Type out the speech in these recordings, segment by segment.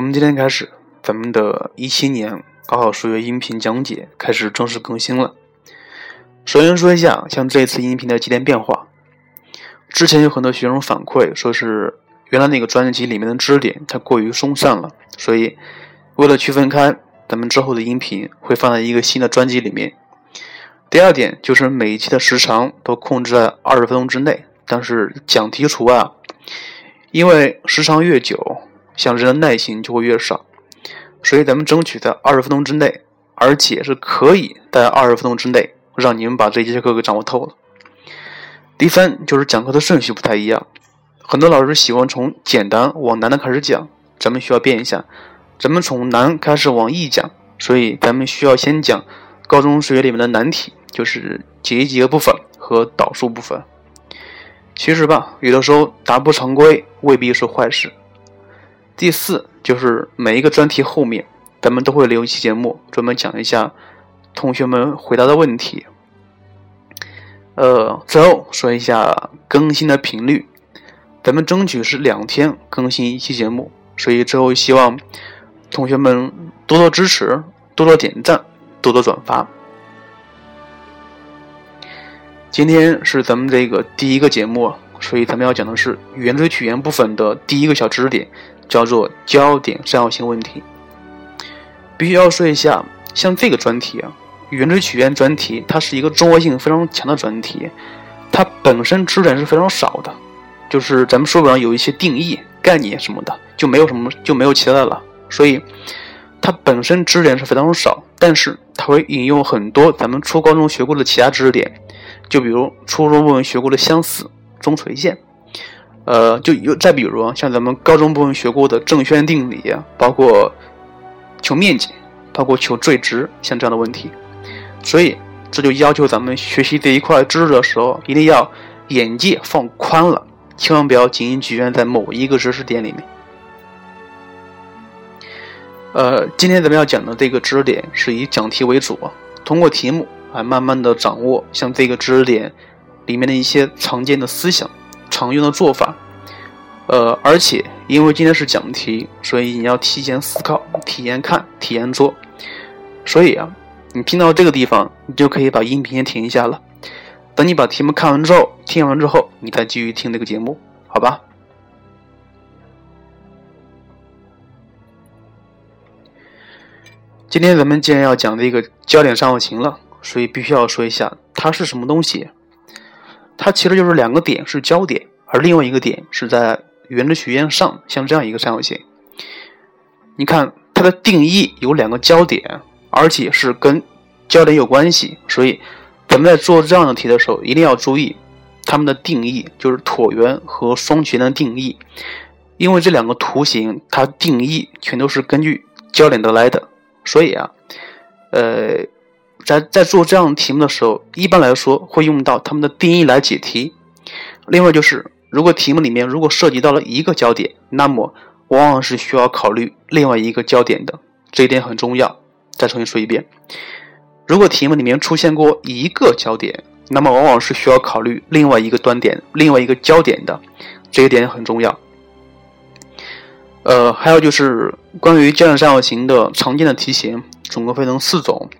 从今天开始，咱们的一七年高考数学音频讲解开始正式更新了。首先说一下，像这次音频的几点变化。之前有很多学生反馈说是原来那个专辑里面的知识点太过于松散了，所以为了区分开，咱们之后的音频会放在一个新的专辑里面。第二点就是每一期的时长都控制在二十分钟之内，但是讲题除外啊，因为时长越久，像人的耐心就会越少，所以咱们争取在二十分钟之内，而且是可以在二十分钟之内让你们把这节课给掌握透了。第三就是讲课的顺序不太一样，很多老师喜欢从简单往难的开始讲，咱们需要变一下，咱们从难开始往易讲，所以咱们需要先讲高中数学里面的难题，就是解一几个部分和导数部分。其实吧，有的时候答不常规未必是坏事。第四就是每一个专题后面，咱们都会留一期节目，专门讲一下同学们回答的问题。呃，最后说一下更新的频率，咱们争取是两天更新一期节目，所以之后希望同学们多多支持，多多点赞，多多转发。今天是咱们这个第一个节目，所以咱们要讲的是圆锥曲线部分的第一个小知识点，叫做焦点三角形问题。必须要说一下，像这个专题啊。圆锥曲线专题，它是一个综合性非常强的专题，它本身知识点是非常少的，就是咱们书本上有一些定义、概念什么的，就没有什么就没有其他的了。所以它本身知识点是非常少，但是它会引用很多咱们初高中学过的其他知识点，就比如初中部分学过的相似、中垂线，呃，就有再比如像咱们高中部分学过的正弦定理，包括求面积，包括求最值，像这样的问题。所以，这就要求咱们学习这一块知识的时候，一定要眼界放宽了，千万不要仅仅局限在某一个知识点里面。呃，今天咱们要讲的这个知识点是以讲题为主，通过题目来慢慢的掌握像这个知识点里面的一些常见的思想、常用的做法。呃，而且因为今天是讲题，所以你要提前思考、体验看、体验做。所以啊。你听到这个地方，你就可以把音频先停一下了。等你把题目看完之后，听完之后，你再继续听这个节目，好吧？今天咱们既然要讲这个焦点三角形了，所以必须要说一下它是什么东西。它其实就是两个点是焦点，而另外一个点是在圆锥曲线上，像这样一个三角形。你看它的定义有两个焦点。而且是跟焦点有关系，所以咱们在做这样的题的时候，一定要注意它们的定义，就是椭圆和双曲线的定义。因为这两个图形它定义全都是根据焦点得来的，所以啊，呃，在在做这样题目的时候，一般来说会用到它们的定义来解题。另外就是，如果题目里面如果涉及到了一个焦点，那么往往是需要考虑另外一个焦点的，这一点很重要。再重新说一遍，如果题目里面出现过一个焦点，那么往往是需要考虑另外一个端点、另外一个焦点的，这一点很重要。呃，还有就是关于焦点三角形的常见的题型，总共分成四种，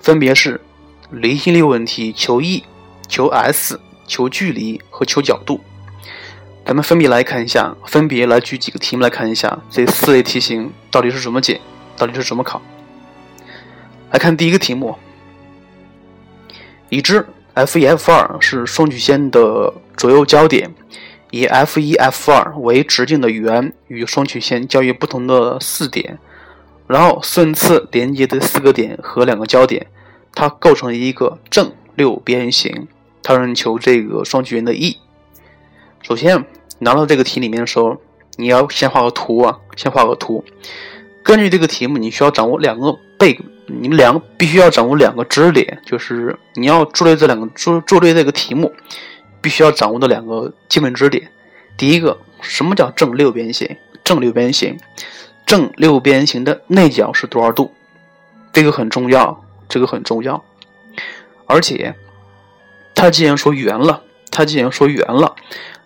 分别是离心力问题、求 E、求 S、求距离和求角度。咱们分别来看一下，分别来举几个题目来看一下这四类题型到底是怎么解，到底是怎么考。来看第一个题目，已知 F 一 F 二是双曲线的左右交点，以 F 一 F 二为直径的圆与双曲线交于不同的四点，然后顺次连接这四个点和两个交点，它构成一个正六边形。它让你求这个双曲线的 E。首先拿到这个题里面的时候，你要先画个图啊，先画个图。根据这个题目，你需要掌握两个背。你们两个必须要掌握两个知识点，就是你要做对这两个做做对这个题目，必须要掌握的两个基本知识点。第一个，什么叫正六边形？正六边形，正六边形的内角是多少度？这个很重要，这个很重要。而且，它既然说圆了，它既然说圆了，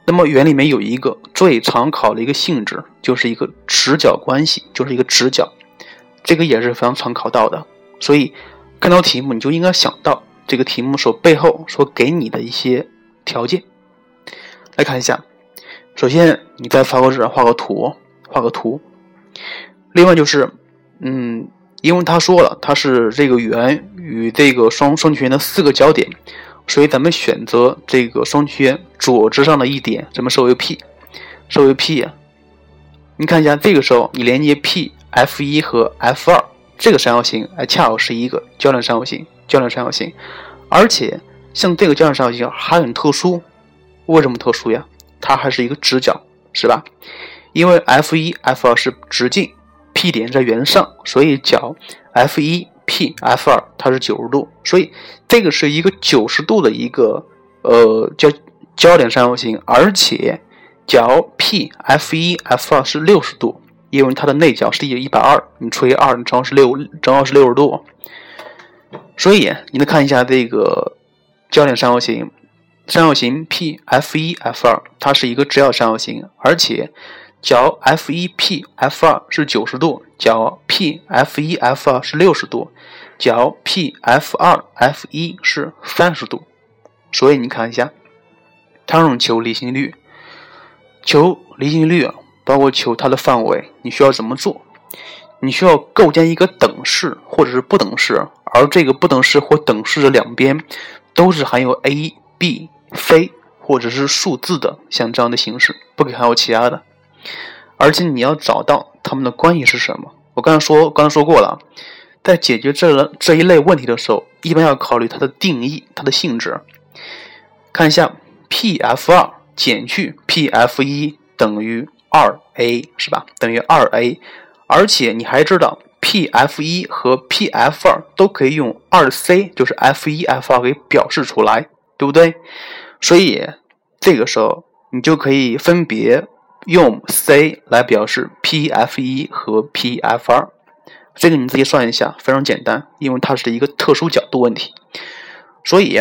那么圆里面有一个最常考的一个性质，就是一个直角关系，就是一个直角，这个也是非常常考到的。所以看到题目，你就应该想到这个题目所背后所给你的一些条件。来看一下，首先你在草稿纸上画个图，画个图。另外就是，嗯，因为他说了，它是这个圆与这个双双曲线的四个交点。所以咱们选择这个双曲线左直上的一点，咱们设为 P，设为 P 呀。你看一下，这个时候你连接 P F 一和 F 二这个三角形，哎，恰好是一个交点三角形，交点三角形。而且像这个交点三角形还很特殊，为什么特殊呀？它还是一个直角，是吧？因为 F 一 F 二是直径，P 点在圆上，所以角 F 一。P F 二它是九十度，所以这个是一个九十度的一个呃交交点三角形，而且角 P F 一 F 二是六十度，因为它的内角是一百二，你除以二，正好是六，正好是六十度。所以你能看一下这个焦点三角形，三角形 P F 一 F 二它是一个直角三角形，而且角 F 一 P F 二是九十度，角 P F 一 F 二是六十度。角 P F 二 F 一是三十度，所以你看一下，它让求离心率，求离心率包括求它的范围，你需要怎么做？你需要构建一个等式或者是不等式，而这个不等式或等式的两边都是含有 a、b、c 或者是数字的，像这样的形式，不可以含有其他的。而且你要找到它们的关系是什么？我刚才说，刚才说过了。在解决这这一类问题的时候，一般要考虑它的定义、它的性质。看一下，P F 二减去 P F 一等于二 a，是吧？等于二 a。而且你还知道，P F 一和 P F 二都可以用二 c，就是 F 一 F 二给表示出来，对不对？所以这个时候你就可以分别用 c 来表示 P F 一和 P F 二。这个你自己算一下，非常简单，因为它是一个特殊角度问题，所以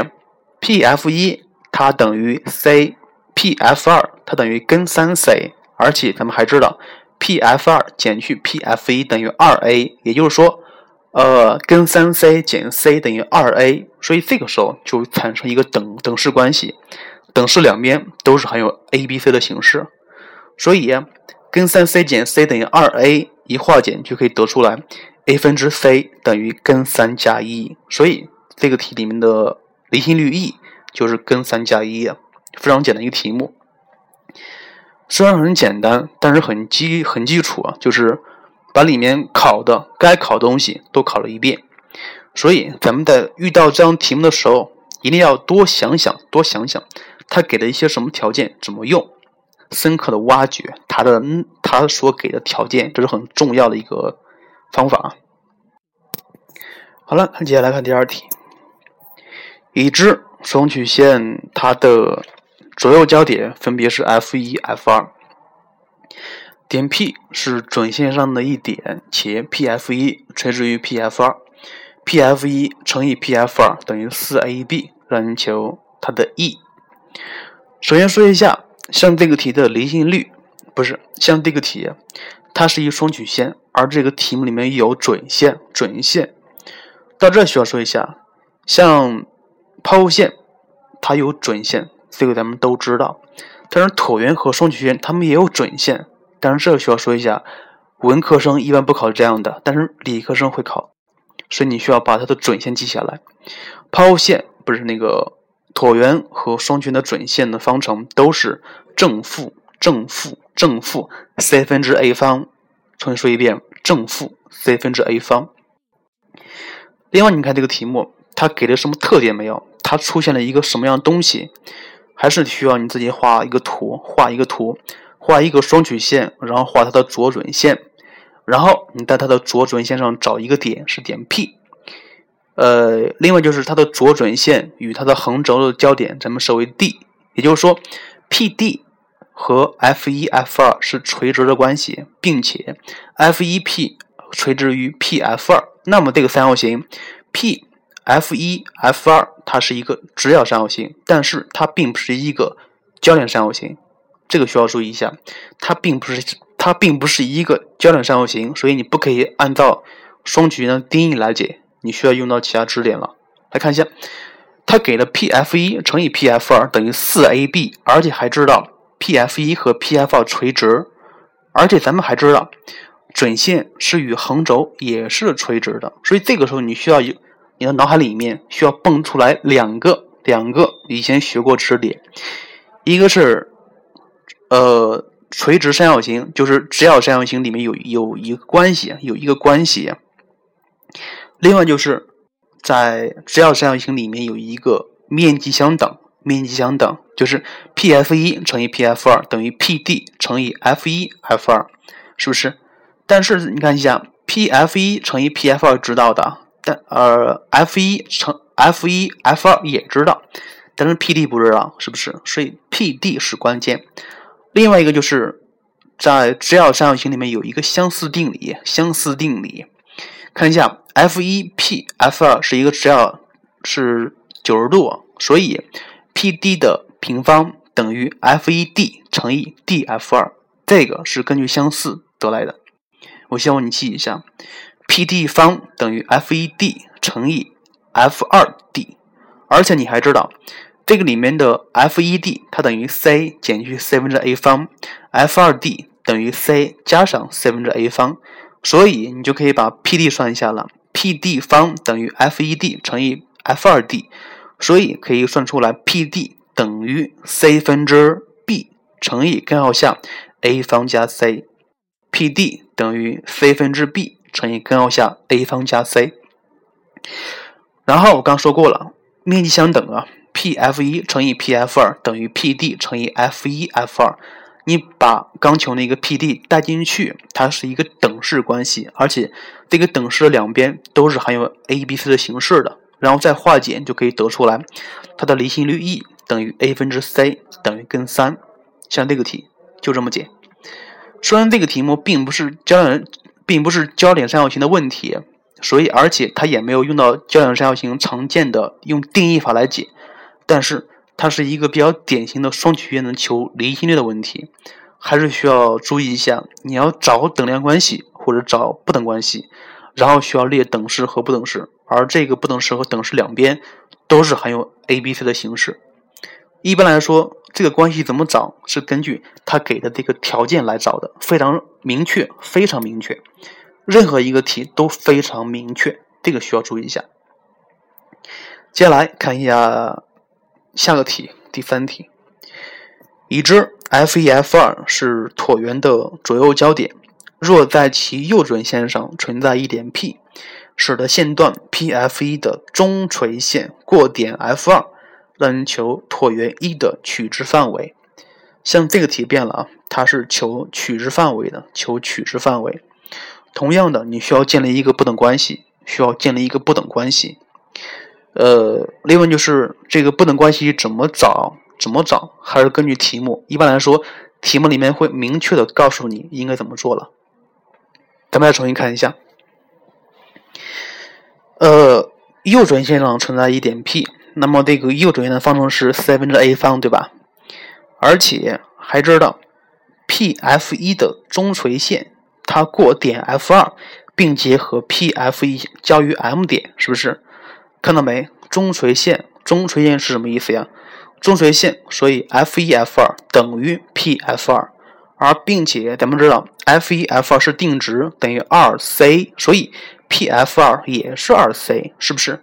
P F 一它等于 c，P F 二它等于根三 c，而且咱们还知道 P F 二减去 P F 一等于二 a，也就是说，呃，根三 c 减 c 等于二 a，所以这个时候就产生一个等等式关系，等式两边都是含有 a b c 的形式，所以根三 c 减 c 等于二 a。一化简就可以得出来，a 分之 c 等于根三加一，所以这个题里面的离心率 E 就是根三加一啊，非常简单一个题目。虽然很简单，但是很基很基础啊，就是把里面考的该考的东西都考了一遍。所以咱们在遇到这样题目的时候，一定要多想想，多想想他给的一些什么条件怎么用。深刻的挖掘它的它所给的条件，这是很重要的一个方法。好了，看接下来看第二题。已知双曲线它的左右交点分别是 F 一、F 二，点 P 是准线上的一点，且 PF 一垂直于 PF 二，PF 一乘以 PF 二等于四 AB，让你求它的 E。首先说一下。像这个题的离心率不是像这个题，它是一双曲线，而这个题目里面有准线，准线到这需要说一下，像抛物线它有准线，这个咱们都知道。但是椭圆和双曲线它们也有准线，但是这需要说一下，文科生一般不考这样的，但是理科生会考，所以你需要把它的准线记下来。抛物线不是那个。椭圆和双曲线的准线的方程都是正负正负正负 c 分之 a 方。重新说一遍，正负 c 分之 a 方。另外，你看这个题目，它给了什么特点没有？它出现了一个什么样的东西？还是需要你自己画一个图，画一个图，画一个双曲线，然后画它的左准线，然后你在它的左准线上找一个点，是点 P。呃，另外就是它的左准线与它的横轴的交点，咱们设为 D，也就是说，PD 和 F1、F2 是垂直的关系，并且 F1P 垂直于 PF2，那么这个三角形 PF1、F2 它是一个直角三角形，但是它并不是一个交点三角形，这个需要注意一下，它并不是它并不是一个焦点三角形，所以你不可以按照双曲线的定义来解，你需要用到其他支点了。来看一下，它给了 P F 一乘以 P F 二等于四 A B，而且还知道 P F 一和 P F 二垂直，而且咱们还知道准线是与横轴也是垂直的，所以这个时候你需要有你的脑海里面需要蹦出来两个两个以前学过知识点，一个是。呃，垂直三角形就是直角三角形里面有有一个关系，有一个关系。另外就是在直角三角形里面有一个面积相等，面积相等就是 P F 一乘以 P F 二等于 P D 乘以 F 一 F 二，是不是？但是你看一下，P F 一乘以 P F 二知道的，但呃 F 一乘 F 一 F 二也知道，但是 P D 不知道，是不是？所以 P D 是关键。另外一个就是在直角三角形里面有一个相似定理，相似定理，看一下 f 一 p f 二是一个直角是九十度，所以 p d 的平方等于 f 一 d 乘以 d f 二，这个是根据相似得来的。我希望你记一下，p d 方等于 f 一 d 乘以 f 二 d，而且你还知道。这个里面的 f 一 d 它等于 c 减去 c 分之 a 方，f 二 d 等于 c 加上 c 分之 a 方，所以你就可以把 p d 算一下了，p d 方等于 f 一 d 乘以 f 二 d，所以可以算出来 p d 等于 c 分之 b 乘以根号下 a 方加 c，p d 等于 c 分之 b 乘以根号下 a 方加 c。然后我刚说过了，面积相等啊。P F 一乘以 P F 二等于 P D 乘以 F 一 F 二，你把刚求那个 P D 带进去，它是一个式关系，而且这个等式的两边都是含有 A B C 的形式的，然后再化简就可以得出来，它的离心率 E 等于 A 分之 C 等于根三，像这个题就这么解。虽然这个题目并不是焦点，并不是焦点三角形的问题，所以而且它也没有用到焦点三角形常见的用定义法来解。但是它是一个比较典型的双曲线能求离心率的问题，还是需要注意一下。你要找等量关系或者找不等关系，然后需要列等式和不等式，而这个不等式和等式两边都是含有 a、b、c 的形式。一般来说，这个关系怎么找是根据它给的这个条件来找的，非常明确，非常明确。任何一个题都非常明确，这个需要注意一下。接下来看一下。下个题，第三题，已知 F 一 F 二是椭圆的左右交点，若在其右准线上存在一点 P，使得线段 PF 一的中垂线过点 F 二，让求椭圆一的取值范围。像这个题变了啊，它是求取值范围的，求取值范围。同样的，你需要建立一个不等关系，需要建立一个不等关系。呃，另外就是这个不等关系怎么找？怎么找？还是根据题目。一般来说，题目里面会明确的告诉你应该怎么做了。咱们再重新看一下。呃，右准线上存在一点 P，那么这个右准线的方程是四分之 a 方，对吧？而且还知道 PF 一的中垂线它过点 F 二，并结合 PF 一交于 M 点，是不是？看到没？中垂线，中垂线是什么意思呀？中垂线，所以 F 一 F 二等于 P F 二，而并且咱们知道 F 一 F 二是定值，等于二 C，所以 P F 二也是二 C，是不是？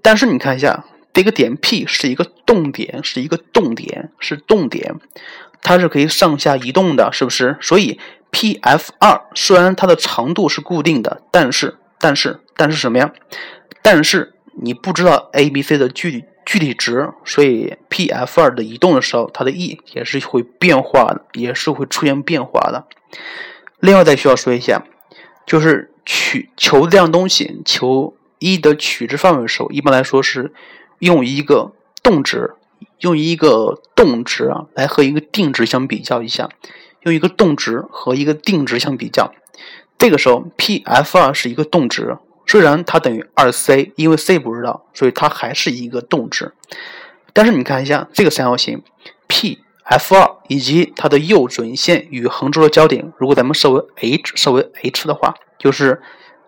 但是你看一下，这个点 P 是一个动点，是一个动点，是动点，它是可以上下移动的，是不是？所以 P F 二虽然它的长度是固定的，但是，但是，但是什么呀？但是。你不知道 a、b、c 的距离具体值，所以 P、F 二的移动的时候，它的 E 也是会变化的，也是会出现变化的。另外再需要说一下，就是取求这样东西，求 E 的取值范围的时候，一般来说是用一个动值，用一个动值啊来和一个定值相比较一下，用一个动值和一个定值相比较，这个时候 P、F 二是一个动值。虽然它等于二 c，因为 c 不知道，所以它还是一个动值。但是你看一下这个三角形，P f 二以及它的右准线与横轴的交点，如果咱们设为 h 设为 h 的话，就是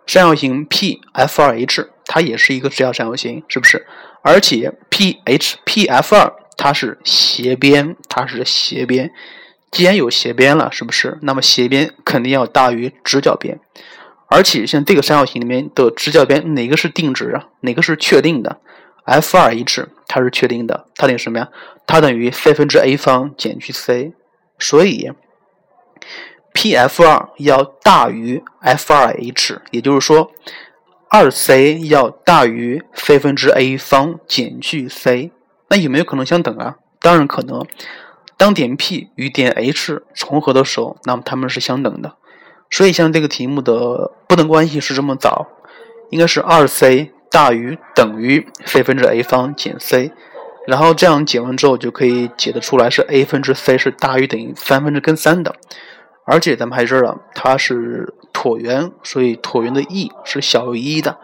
三角形 P F 二 H，它也是一个直角三角形，是不是？而且 P H P F 二它是斜边，它是斜边。既然有斜边了，是不是？那么斜边肯定要大于直角边。而且像这个三角形里面的直角边，哪个是定值啊？哪个是确定的？F 二 H 它是确定的，它等于什么呀？它等于 c 分之 a 方减去 c，所以 P F 二要大于 F 二 H，也就是说。二 c 要大于 c 分之 a 方减去 c，那有没有可能相等啊？当然可能。当点 P 与点 H 重合的时候，那么它们是相等的。所以像这个题目的不等关系是这么找，应该是二 c 大于等于 c 分之 a 方减 c，然后这样解完之后就可以解得出来是 a 分之 c 是大于等于三分之根三的。而且咱们还知道它是椭圆，所以椭圆的 e 是小于一的，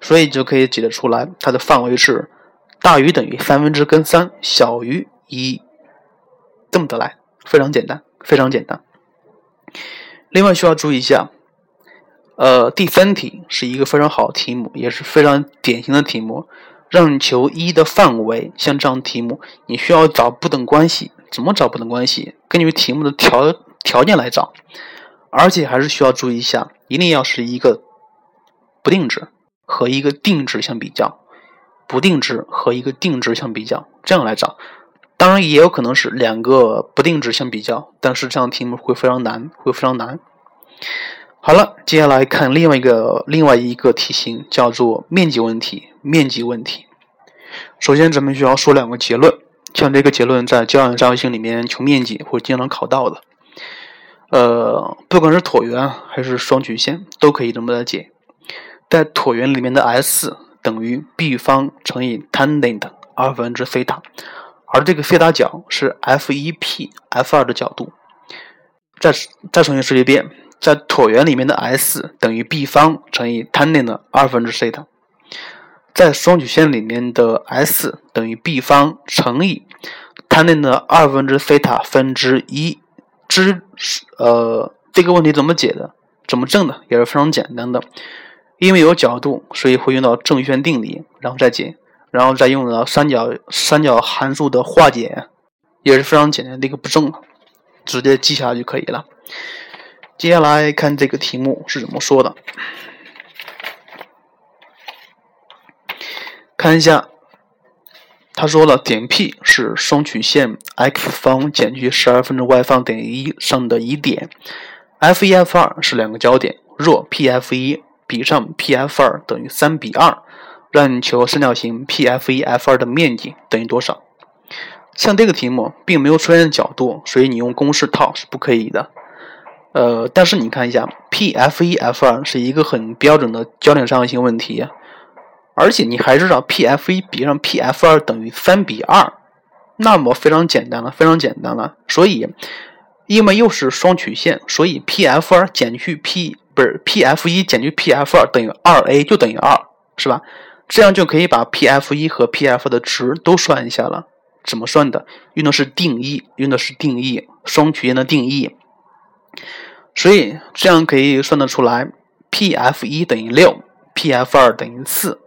所以就可以解得出来，它的范围是大于等于三分之根三，小于一，这么得来，非常简单，非常简单。另外需要注意一下，呃，第三题是一个非常好的题目，也是非常典型的题目，让你求一的范围。像这样题目，你需要找不等关系，怎么找不等关系？根据题目的条。条件来找，而且还是需要注意一下，一定要是一个不定值和一个定值相比较，不定值和一个定值相比较，这样来找。当然也有可能是两个不定值相比较，但是这样题目会非常难，会非常难。好了，接下来看另外一个另外一个题型，叫做面积问题。面积问题，首先咱们需要说两个结论，像这个结论在交叉三角形里面求面积会经常考到的。呃，不管是椭圆还是双曲线，都可以这么来解。在椭圆里面的 S 等于 b 方乘以 tangent 二分之西塔，而这个西塔角是 f 一 P F 二的角度。再再重新说一遍，在椭圆里面的 S 等于 b 方乘以 tangent 二分之西塔，在双曲线里面的 S 等于 b 方乘以 tangent 二分之西塔分之一。之呃这个问题怎么解的？怎么证的？也是非常简单的，因为有角度，所以会用到正弦定理，然后再解，然后再用到三角三角函数的化简，也是非常简单的一个步骤，直接记下来就可以了。接下来看这个题目是怎么说的，看一下。他说了，点 P 是双曲线 x 方减去十二分之 y 方等于一上的一点，F 一 F 二是两个交点，若 P F 一比上 P F 二等于三比二，让你求三角形 P F 一 F 二的面积等于多少？像这个题目并没有出现角度，所以你用公式套是不可以的。呃，但是你看一下，P F 一 F 二是一个很标准的焦点三角形问题。而且你还知道 P F 一比上 P F 二等于三比二，那么非常简单了，非常简单了。所以，因为又是双曲线，所以 P F 二减去 P 不是 P F 一减去 P F 二等于二 A 就等于二，是吧？这样就可以把 P F 一和 P F 的值都算一下了。怎么算的？用的是定义，用的是定义，双曲线的定义。所以这样可以算得出来，P F 一等于六，P F 二等于四。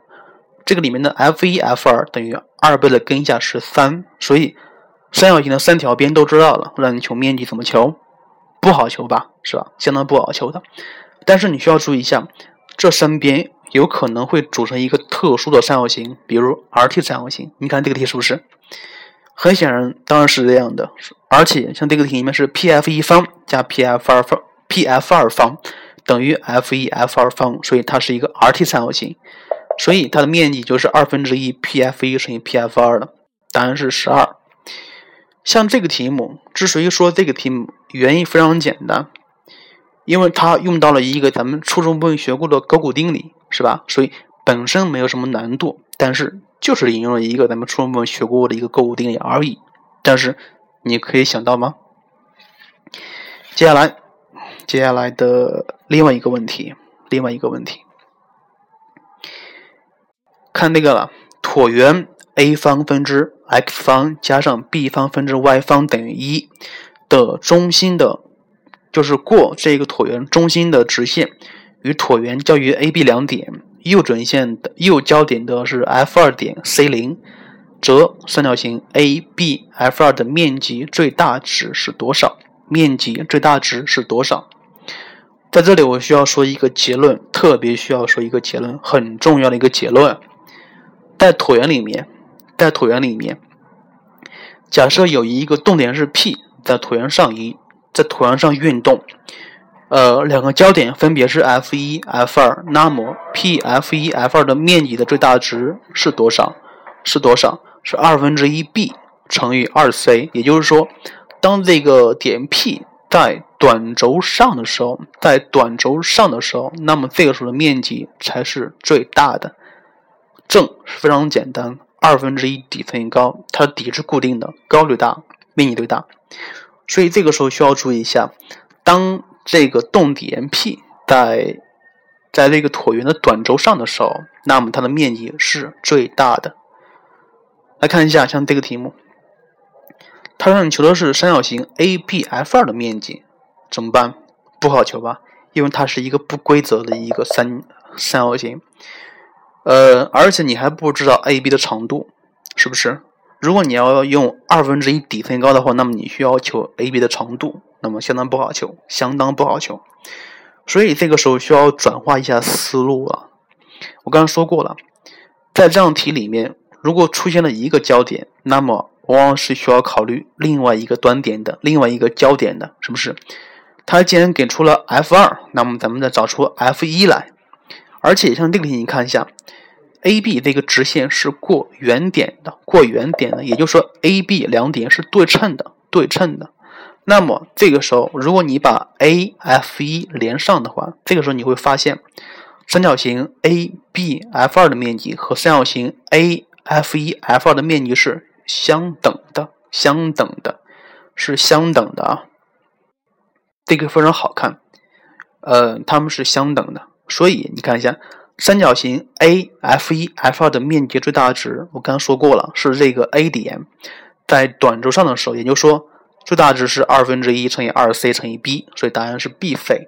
这个里面的 f 一 f 二等于二倍的根下是三，所以三角形的三条边都知道了。让你求面积怎么求？不好求吧，是吧？相当不好求的。但是你需要注意一下，这三边有可能会组成一个特殊的三角形，比如 Rt 三角形。你看这个题是不是？很显然，当然是这样的。而且像这个题里面是 Pf 一方加 Pf 二方，Pf 二方等于 f 一 f 二方，所以它是一个 Rt 三角形。所以它的面积就是二分之一 P F 一乘以 P F 二的，答案是十二。像这个题目，之所以说这个题目，原因非常简单，因为它用到了一个咱们初中部分学过的勾股定理，是吧？所以本身没有什么难度，但是就是引用了一个咱们初中部分学过的一个勾股定理而已。但是你可以想到吗？接下来，接下来的另外一个问题，另外一个问题。看那个了，椭圆 a 方分之 x 方加上 b 方分之 y 方等于一的中心的，就是过这个椭圆中心的直线与椭圆交于 a、b 两点，右准线的右交点的是 f 二点 c 零，则三角形 a、b、f 二的面积最大值是多少？面积最大值是多少？在这里，我需要说一个结论，特别需要说一个结论，很重要的一个结论。在椭圆里面，在椭圆里面，假设有一个动点是 P，在椭圆上移，在椭圆上运动，呃，两个交点分别是 F 一、F 二，那么 P F 一 F 二的面积的最大值是多少？是多少？是二分之一 B 乘以二 C。也就是说，当这个点 P 在短轴上的时候，在短轴上的时候，那么这个时候的面积才是最大的。正是非常简单，二分之一底乘以高，它的底是固定的，高最大，面积最大。所以这个时候需要注意一下，当这个动点 P 在在这个椭圆的短轴上的时候，那么它的面积是最大的。来看一下，像这个题目。他让你求的是三角形 ABF2 的面积，怎么办？不好求吧，因为它是一个不规则的一个三三角形。呃，而且你还不知道 AB 的长度，是不是？如果你要用二分之一底乘高的话，那么你需要求 AB 的长度，那么相当不好求，相当不好求。所以这个时候需要转化一下思路了。我刚刚说过了，在这样题里面，如果出现了一个焦点，那么往往是需要考虑另外一个端点的，另外一个焦点的，是不是？它既然给出了 F 二，那么咱们再找出 F 一来。而且像这个题，你看一下，AB 这个直线是过原点的，过原点的，也就是说 AB 两点是对称的，对称的。那么这个时候，如果你把 AF 一连上的话，这个时候你会发现，三角形 ABF 二的面积和三角形 AF 一 F 二的面积是。相等的，相等的，是相等的啊。这个非常好看，呃，它们是相等的，所以你看一下三角形 AF 一 F 二的面积最大值，我刚刚说过了，是这个 A 点在短轴上的时候，也就是说最大值是二分之一乘以二 C 乘以 B，所以答案是 B 费。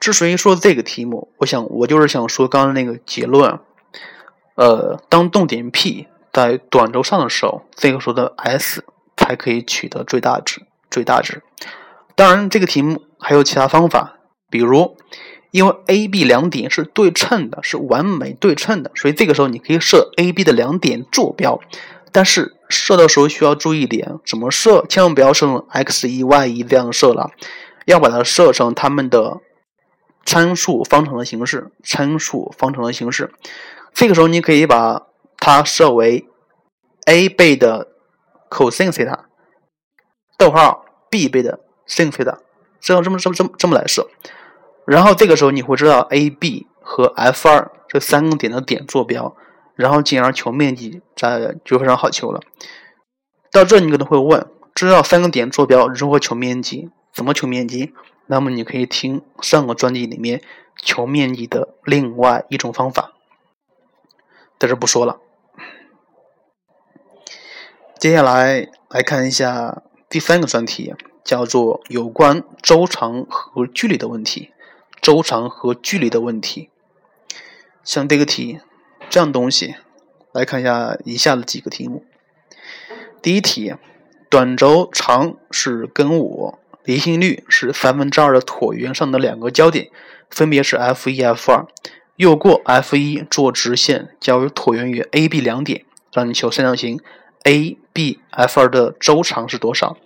之所以说这个题目，我想我就是想说刚刚那个结论，呃，当动点 P。在短轴上的时候，这个时候的 S 才可以取得最大值。最大值。当然，这个题目还有其他方法，比如，因为 A、B 两点是对称的，是完美对称的，所以这个时候你可以设 A、B 的两点坐标。但是设的时候需要注意一点，怎么设？千万不要设成 x 一 y 一这样设了，要把它设成它们的参数方程的形式。参数方程的形式，这个时候你可以把。它设为 a 倍的 cosine 西塔，逗号 b 倍的 sin 西塔，这样这么这么这么这么来设，然后这个时候你会知道 a、b 和 f 二这三个点的点坐标，然后进而求面积，这就非常好求了。到这你可能会问，知道三个点坐标如何求面积？怎么求面积？那么你可以听上个专辑里面求面积的另外一种方法，在这不说了。接下来来看一下第三个专题，叫做有关周长和距离的问题。周长和距离的问题，像这个题这样东西，来看一下以下的几个题目。第一题，短轴长是根五，离心率是三分之二的椭圆上的两个交点，分别是 F 一、F 二。右过 F 一做直线，交于椭圆与 AB 两点，让你求三角形。A B F 二的周长是多少？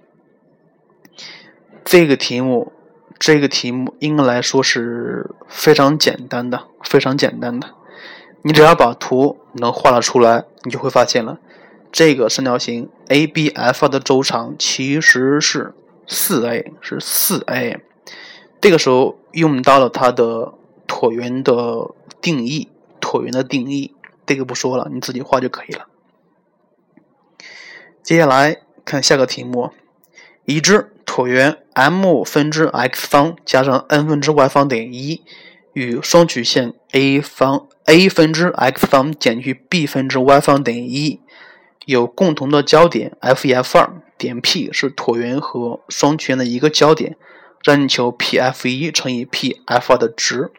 这个题目，这个题目应该来说是非常简单的，非常简单的。你只要把图能画了出来，你就会发现了，这个三角形 A B F 的周长其实是四 A，是四 A。这个时候用到了它的椭圆的定义，椭圆的定义，这个不说了，你自己画就可以了。接下来看下个题目：已知椭圆 m 分之 x 方加上 n 分之 y 方等于一，与双曲线 a 方 a 分之 x 方减去 b 分之 y 方等于一有共同的焦点 f 一 f 二，点 P 是椭圆和双曲线的一个焦点，让你求 P f 一乘以 P f 二的值。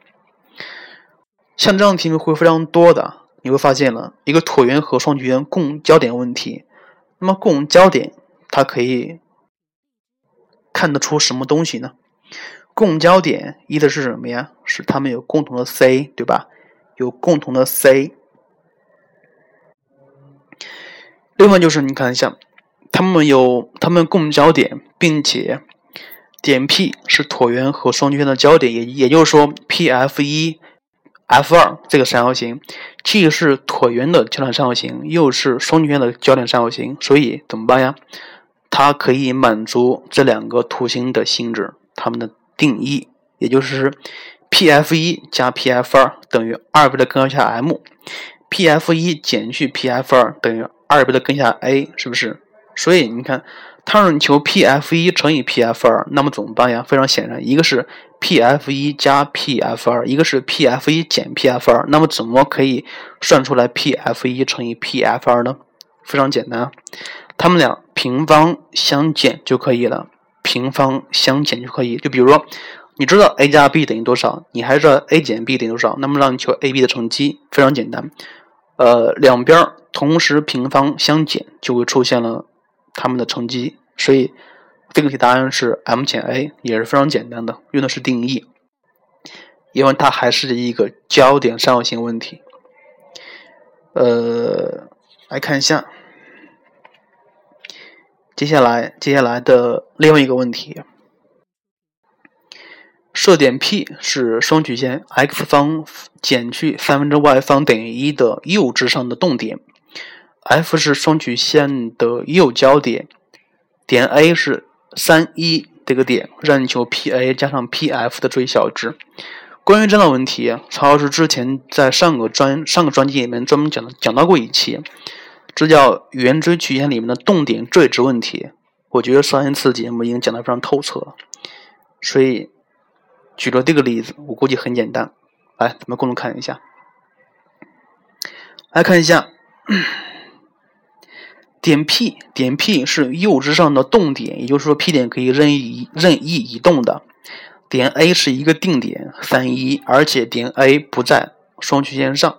像这样题目会非常多的，你会发现了一个椭圆和双曲线共焦点问题。那么共焦点它可以看得出什么东西呢？共焦点一的是什么呀？是它们有共同的 C，对吧？有共同的 C。另外就是你看一下，它们有它们共焦点，并且点 P 是椭圆和双曲线的焦点，也也就是说 PF 一 F 二这个三角形既是椭圆的焦点三角形，又是双曲线的焦点三角形，所以怎么办呀？它可以满足这两个图形的性质，它们的定义，也就是 PF 一加 PF 二等于二倍的根号下 m，PF 一减去 PF 二等于。二倍的根下 a 是不是？所以你看，它让你求 P F 一乘以 P F 二，那么怎么办呀？非常显然，一个是 P F 一加 P F 二，一个是 P F 一减 P F 二。那么怎么可以算出来 P F 一乘以 P F 二呢？非常简单，它们俩平方相减就可以了，平方相减就可以。就比如说，你知道 a 加 b 等于多少，你还知道 a 减 b 等于多少，那么让你求 a b 的乘积，非常简单。呃，两边同时平方相减，就会出现了它们的乘积，所以这个题答案是 m 减 a，也是非常简单的，用的是定义，因为它还是一个焦点三角形问题。呃，来看一下，接下来接下来的另外一个问题。设点 P 是双曲线 x 方减去三分之 y 方等于一的右支上的动点，F 是双曲线的右焦点，点 A 是三一这个点，让你求 PA 加上 PF 的最小值。关于这样的问题，曹老师之前在上个专上个专辑里面专门讲讲到过一期，这叫圆锥曲线里面的动点最值问题。我觉得上一次节目已经讲得非常透彻了，所以。举了这个例子，我估计很简单。来，咱们共同看一下。来看一下，点 P，点 P 是右支上的动点，也就是说 P 点可以任意任意移动的。点 A 是一个定点，三一，而且点 A 不在双曲线上。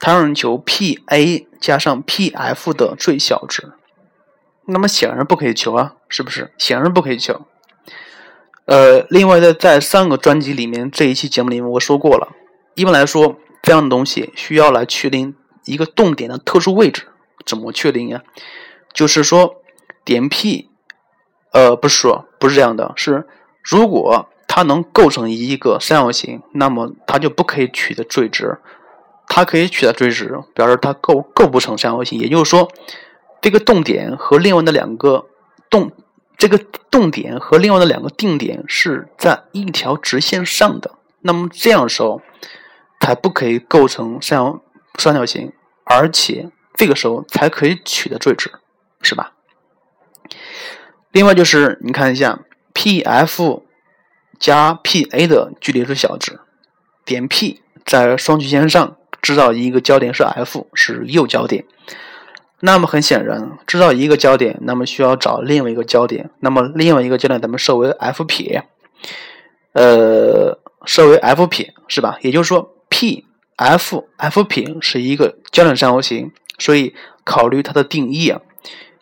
它让求 PA 加上 PF 的最小值，那么显然不可以求啊，是不是？显然不可以求。呃，另外的，在上个专辑里面，这一期节目里面我说过了。一般来说，这样的东西需要来确定一个动点的特殊位置，怎么确定呀？就是说，点 P，呃，不是说不是这样的，是如果它能构成一个三角形，那么它就不可以取的最值。它可以取得最值，表示它构构不成三角形。也就是说，这个动点和另外的两个动。这个动点和另外的两个定点是在一条直线上的，那么这样的时候才不可以构成三角三角形，而且这个时候才可以取得最值，是吧？另外就是你看一下，PF 加 PA 的距离是小值，点 P 在双曲线上制造一个焦点是 F，是右焦点。那么很显然，知道一个焦点，那么需要找另外一个焦点。那么另外一个焦点咱们设为 F 撇，呃，设为 F 撇是吧？也就是说，P F F 撇是一个焦点三角形，所以考虑它的定义啊，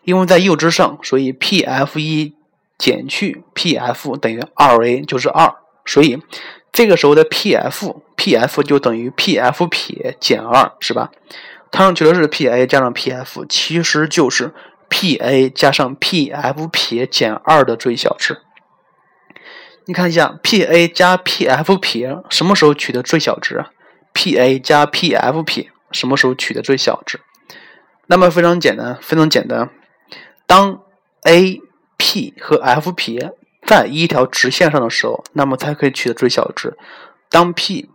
因为在右之上，所以 P F 一减去 P F 等于二 A 就是二，所以这个时候的 P F P F 就等于 P F 撇减二，是吧？它上求的是 P_A 加上 P_F，其实就是 P_A 加上 P_F 撇减二的最小值。你看一下 P_A 加 P_F 撇什么时候取得最小值？P_A 加 P_F 撇什么时候取得最小值？那么非常简单，非常简单。当 A、P 和 F 撇在一条直线上的时候，那么才可以取得最小值。当 P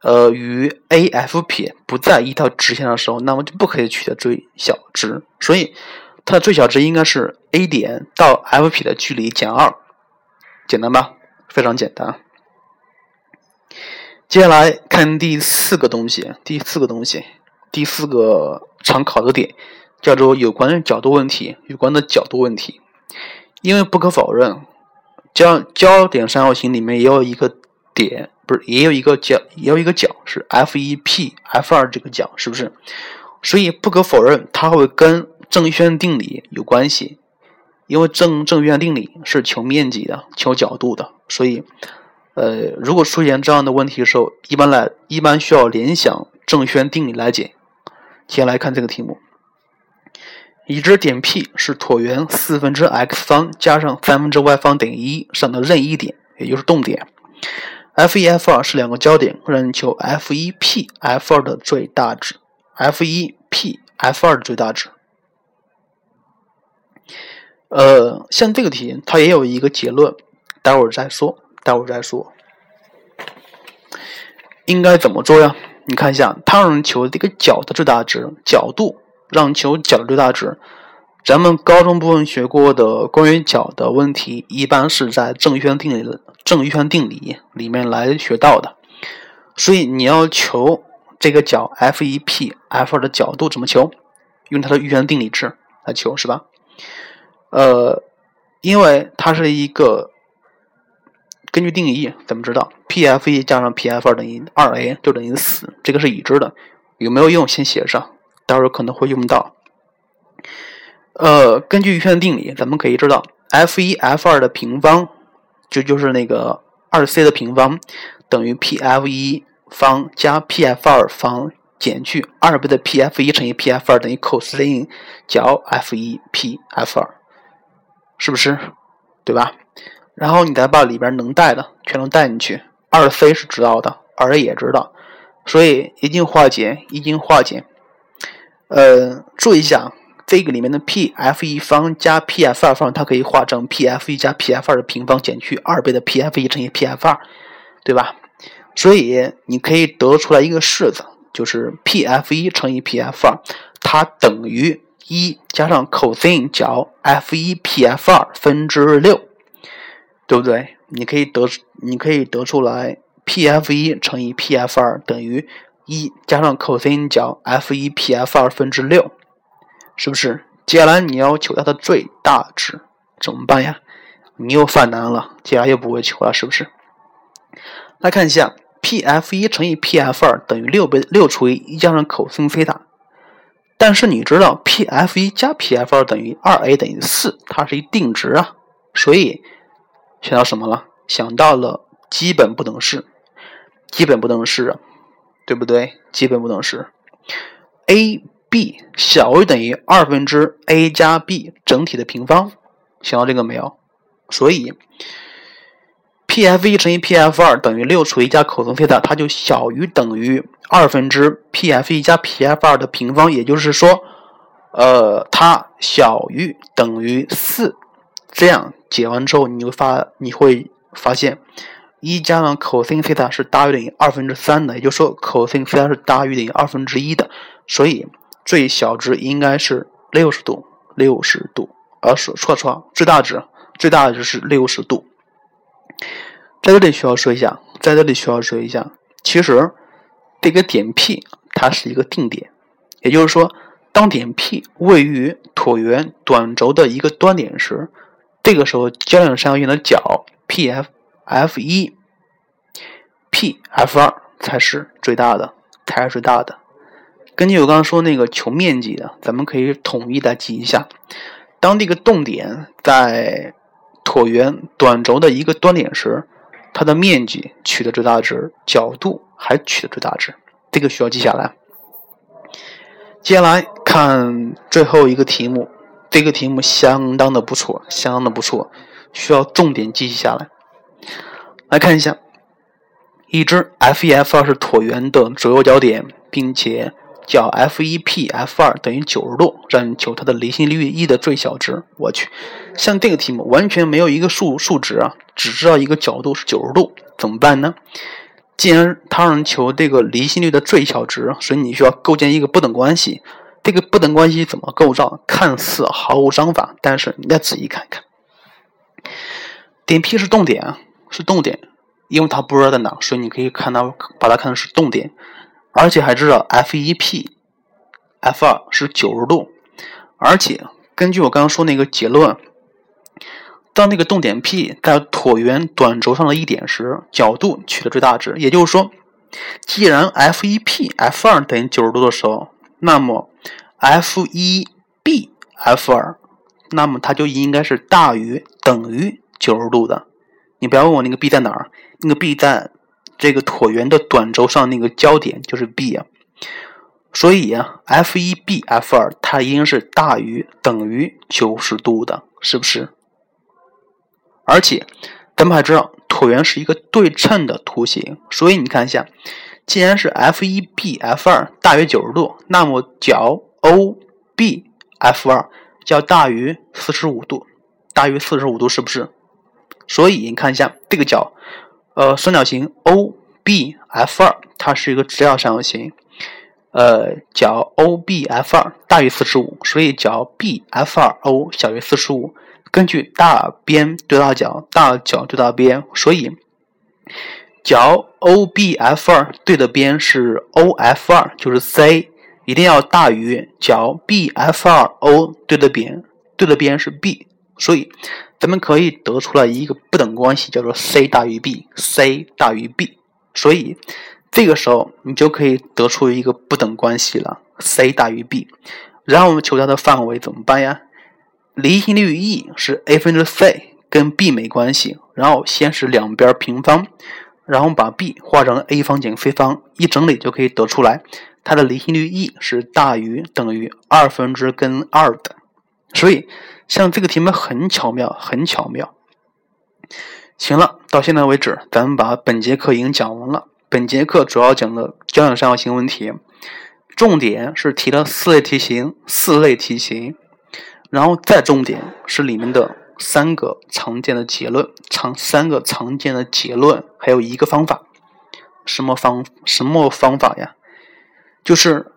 呃，与 A、F 撇不在一条直线的时候，那么就不可以取得最小值，所以它的最小值应该是 A 点到 F 撇的距离减二，简单吧？非常简单。接下来看第四个东西，第四个东西，第四个常考的点，叫做有关的角度问题，有关的角度问题。因为不可否认，焦焦点三角形里面也有一个点，不是也有一个角，也有一个角是 F 一 P F 二这个角，是不是？所以不可否认，它会跟正弦定理有关系。因为正正余弦定理是求面积的，求角度的，所以，呃，如果出现这样的问题的时候，一般来一般需要联想正弦定理来解。接下来看这个题目。已知点 P 是椭圆四分之 x 方加上三分之 y 方等于一上的任意点，也就是动点。F 一、F 二是两个焦点，让你求 F 一 P F 二的最大值。F 一 P F 二的最大值。呃，像这个题，它也有一个结论，待会儿再说，待会儿再说。应该怎么做呀？你看一下，它让人求这个角的最大值，角度。让求角的最大值，咱们高中部分学过的关于角的问题，一般是在正弦定理、正余弦定理里面来学到的。所以你要求这个角 F 一 P F 二的角度怎么求？用它的余弦定理值来求，是吧？呃，因为它是一个根据定义，怎么知道 P F 一加上 P F 二等于二 A 就等于四？这个是已知的，有没有用？先写上。待会儿可能会用到。呃，根据余弦定理，咱们可以知道，F 一 F 二的平方，就就是那个二 C 的平方，等于 PF 一方加 PF 二方减去二倍的 PF 一乘以 PF 二等于 cosine 角 F 一 PF 二，是不是？对吧？然后你再把里边能带的全都带进去，二 C 是知道的，二 A 也知道，所以一定化简，一定化简。呃，注意一下，这个里面的 P F 一方加 P F 二方，它可以化成 P F 一加 P F 二的平方减去二倍的 P F 一乘以 P F 二，对吧？所以你可以得出来一个式子，就是 P F 一乘以 P F 二，它等于一加上 cos 角 F 一 P F 二分之六，对不对？你可以得，你可以得出来 P F 一乘以 P F 二等于。一加上 cos 角 F 一 P F 二分之六，是不是？接下来你要求它的最大值，怎么办呀？你又犯难了，接下来又不会求了，是不是？来看一下，P F 一乘以 P F 二等于六倍六除以一加上 cos 西塔，但是你知道 P F 一加 P F 二等于二 A 等于四，它是一定值啊，所以想到什么了？想到了基本不等式，基本不等式。对不对？基本不等式，a b 小于等于二分之 a 加 b 整体的平方，想到这个没有？所以 p f 一乘以 p f 二等于六除一加 cos 西塔，它就小于等于二分之 p f 一加 p f 二的平方，也就是说，呃，它小于等于四。这样解完之后，你会发你会发现。一加上 cos 西塔是大于等于二分之三的，也就是说 cos 西塔是大于等于二分之一的，所以最小值应该是六十度，六十度，而是错错，最大值最大值是六十度。在这里需要说一下，在这里需要说一下，其实这个点 P 它是一个定点，也就是说，当点 P 位于椭圆短轴的一个端点时，这个时候焦点三角形的角 PF。F 一，P F 二才是最大的，才是最大的。根据我刚刚说那个求面积的，咱们可以统一的记一下：当这个动点在椭圆短轴的一个端点时，它的面积取的最大值，角度还取的最大值，这个需要记下来。接下来看最后一个题目，这个题目相当的不错，相当的不错，需要重点记下来。来看一下，已知 F 一 F 二是椭圆的左右焦点，并且角 F 一 P F 二等于九十度，让你求它的离心率 E 的最小值。我去，像这个题目完全没有一个数数值啊，只知道一个角度是九十度，怎么办呢？既然它让求这个离心率的最小值，所以你需要构建一个不等关系。这个不等关系怎么构造？看似毫无章法，但是你再仔细看看，点 P 是动点啊。是动点，因为它不知道在哪，所以你可以看到把它看成是动点，而且还知道 F 一 P F 二是九十度，而且根据我刚刚说那个结论，当那个动点 P 在椭圆短轴上的一点时，角度取得最大值。也就是说，既然 F 一 P F 二等于九十度的时候，那么 F 一 B F 二，那么它就应该是大于等于九十度的。你不要问我那个 B 在哪儿，那个 B 在这个椭圆的短轴上那个焦点就是 B 啊。所以啊，F 一 B F 二它应该是大于等于九十度的，是不是？而且咱们还知道椭圆是一个对称的图形，所以你看一下，既然是 F 一 B F 二大于九十度，那么角 O B F 二就要大于四十五度，大于四十五度是不是？所以你看一下这个角，呃，三角形 O B F 二它是一个直角三角形。呃，角 OBF2 大于四十五，所以角 BF2O 小于四十五。根据大边对大角，大角对大边，所以角 OBF2 对的边是 OF2，就是 C，一定要大于角 BF2O 对的边，对的边是 B，所以咱们可以得出来一个不等关系，叫做 C 大于 B，C 大于 B，所以。这个时候，你就可以得出一个不等关系了，c 大于 b。然后我们求它的范围怎么办呀？离心率 E 是 a 分之 c，跟 b 没关系。然后先是两边平方，然后把 b 化成 a 方减 c 方，一整理就可以得出来，它的离心率 E 是大于等于二分之根二的。所以，像这个题目很巧妙，很巧妙。行了，到现在为止，咱们把本节课已经讲完了。本节课主要讲的交响三角形问题，重点是提了四类题型，四类题型，然后再重点是里面的三个常见的结论，常三个常见的结论，还有一个方法，什么方什么方法呀？就是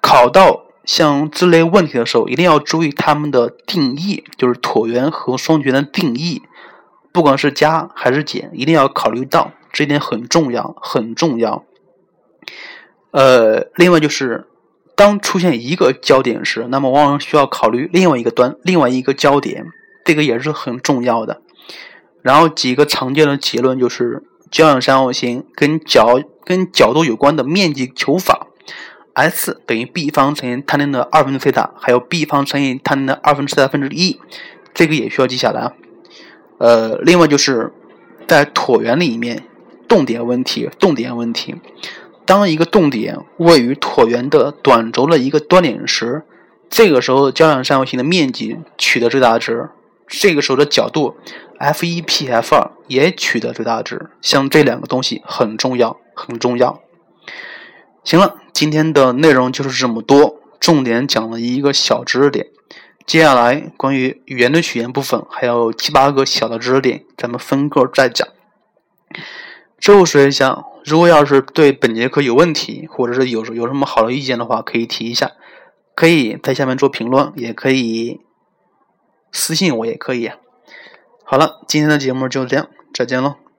考到像这类问题的时候，一定要注意它们的定义，就是椭圆和双曲的定义，不管是加还是减，一定要考虑到。这一点很重要，很重要。呃，另外就是，当出现一个焦点时，那么往往需要考虑另外一个端，另外一个焦点，这个也是很重要的。然后几个常见的结论就是，交点三角形跟角跟角度有关的面积求法，S 等于 b 方乘以 tan 的二分之西塔，还有 b 方乘以 tan 的二分之西塔分之一，这个也需要记下来啊。呃，另外就是在椭圆里面。动点问题，动点问题。当一个动点位于椭圆的短轴的一个端点时，这个时候交响三角形的面积取得最大值，这个时候的角度 F 一 P F 二也取得最大值。像这两个东西很重要，很重要。行了，今天的内容就是这么多，重点讲了一个小知识点。接下来关于语言的起源部分还有七八个小的知识点，咱们分个再讲。最后说一下，如果要是对本节课有问题，或者是有有什么好的意见的话，可以提一下，可以在下面做评论，也可以私信我，也可以。好了，今天的节目就这样，再见喽。